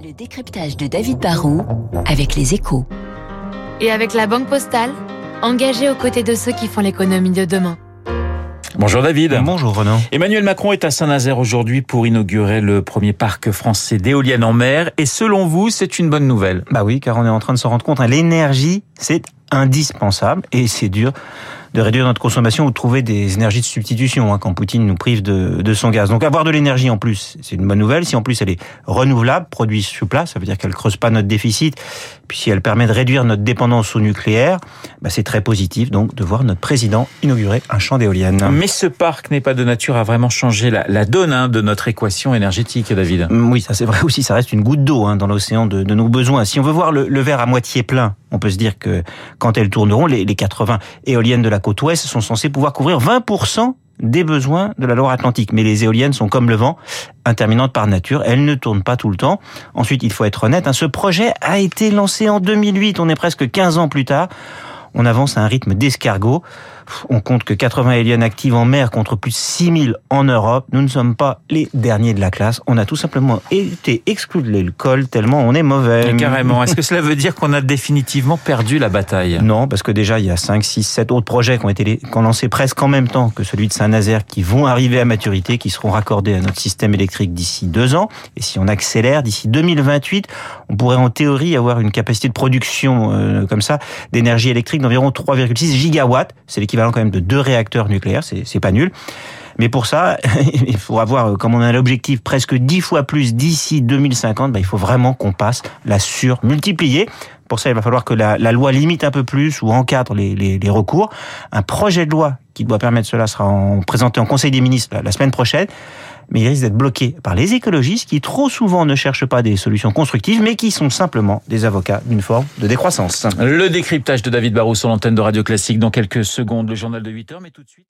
Le décryptage de David Barrault avec les échos. Et avec la Banque Postale, engagée aux côtés de ceux qui font l'économie de demain. Bonjour David. Bonjour Renaud. Emmanuel Macron est à Saint-Nazaire aujourd'hui pour inaugurer le premier parc français d'éoliennes en mer. Et selon vous, c'est une bonne nouvelle? Bah oui, car on est en train de se rendre compte, hein, l'énergie, c'est indispensable et c'est dur de réduire notre consommation ou de trouver des énergies de substitution hein, quand Poutine nous prive de, de son gaz. Donc avoir de l'énergie en plus, c'est une bonne nouvelle. Si en plus elle est renouvelable, produite sur place, ça veut dire qu'elle creuse pas notre déficit. Puis si elle permet de réduire notre dépendance au nucléaire, bah c'est très positif donc de voir notre président inaugurer un champ d'éoliennes. Mais ce parc n'est pas de nature à vraiment changer la, la donne hein, de notre équation énergétique, David. Oui, ça c'est vrai aussi. Ça reste une goutte d'eau hein, dans l'océan de, de nos besoins. Si on veut voir le, le verre à moitié plein, on peut se dire que quand elles tourneront, les, les 80 éoliennes de la côte ouest sont censées pouvoir couvrir 20% des besoins de la Loire-Atlantique. Mais les éoliennes sont comme le vent, interminantes par nature. Elles ne tournent pas tout le temps. Ensuite, il faut être honnête, hein, ce projet a été lancé en 2008. On est presque 15 ans plus tard. On avance à un rythme d'escargot. On compte que 80 éoliennes actives en mer contre plus de 6000 en Europe. Nous ne sommes pas les derniers de la classe. On a tout simplement été exclus de l'école tellement on est mauvais. Et carrément. Est-ce que cela veut dire qu'on a définitivement perdu la bataille? Non, parce que déjà, il y a 5, 6, 7 autres projets qui ont été qui ont lancé presque en même temps que celui de Saint-Nazaire qui vont arriver à maturité, qui seront raccordés à notre système électrique d'ici deux ans. Et si on accélère, d'ici 2028, on pourrait en théorie avoir une capacité de production euh, comme ça d'énergie électrique d'environ 3,6 gigawatts. C'est l'équivalent quand même de deux réacteurs nucléaires, c'est pas nul. Mais pour ça, il faut avoir, comme on a l'objectif presque dix fois plus d'ici 2050, bah, il faut vraiment qu'on passe la surmultiplier. Pour ça, il va falloir que la, loi limite un peu plus ou encadre les, recours. Un projet de loi qui doit permettre cela sera en, présenté en Conseil des ministres la, la semaine prochaine mais il risque d'être bloqué par les écologistes qui trop souvent ne cherchent pas des solutions constructives, mais qui sont simplement des avocats d'une forme de décroissance. Le décryptage de David Barrou sur l'antenne de Radio Classique dans quelques secondes, le journal de 8 heures, mais tout de suite...